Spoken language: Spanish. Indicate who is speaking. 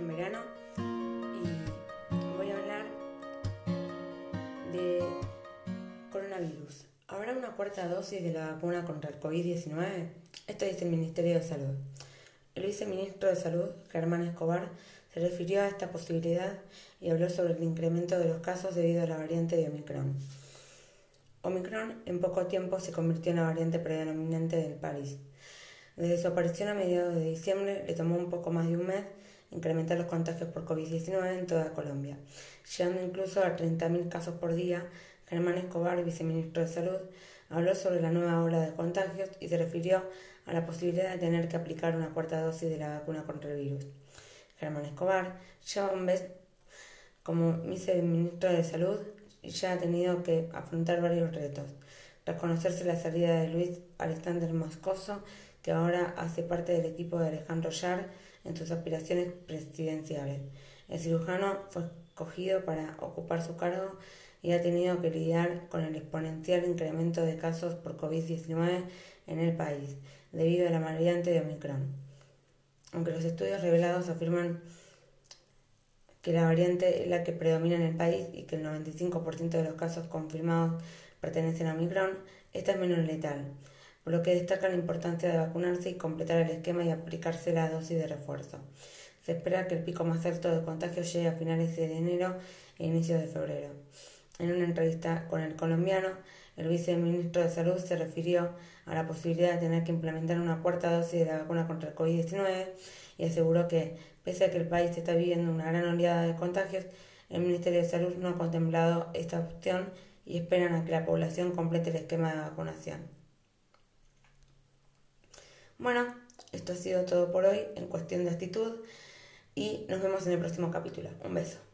Speaker 1: verano y voy a hablar de coronavirus. ¿Habrá una cuarta dosis de la vacuna contra el COVID-19? Esto dice el Ministerio de Salud. El viceministro de Salud, Germán Escobar, se refirió a esta posibilidad y habló sobre el incremento de los casos debido a la variante de Omicron. Omicron en poco tiempo se convirtió en la variante predominante del país. Desde su aparición a mediados de diciembre le tomó un poco más de un mes incrementar los contagios por COVID-19 en toda Colombia, llegando incluso a 30.000 casos por día. Germán Escobar, viceministro de Salud, habló sobre la nueva ola de contagios y se refirió a la posibilidad de tener que aplicar una cuarta dosis de la vacuna contra el virus. Germán Escobar lleva un mes como viceministro de Salud y ya ha tenido que afrontar varios retos. Reconocerse la salida de Luis Alexander Moscoso, que ahora hace parte del equipo de Alejandro Yar en sus aspiraciones presidenciales. El cirujano fue escogido para ocupar su cargo y ha tenido que lidiar con el exponencial incremento de casos por COVID-19 en el país, debido a la variante de Omicron. Aunque los estudios revelados afirman que la variante es la que predomina en el país y que el 95% de los casos confirmados pertenecen a Omicron, esta es menos letal por lo que destaca la importancia de vacunarse y completar el esquema y aplicarse la dosis de refuerzo. Se espera que el pico más alto de contagios llegue a finales de enero e inicios de febrero. En una entrevista con el colombiano, el viceministro de Salud se refirió a la posibilidad de tener que implementar una cuarta dosis de la vacuna contra el COVID-19 y aseguró que, pese a que el país está viviendo una gran oleada de contagios, el Ministerio de Salud no ha contemplado esta opción y esperan a que la población complete el esquema de vacunación. Bueno, esto ha sido todo por hoy en cuestión de actitud y nos vemos en el próximo capítulo. Un beso.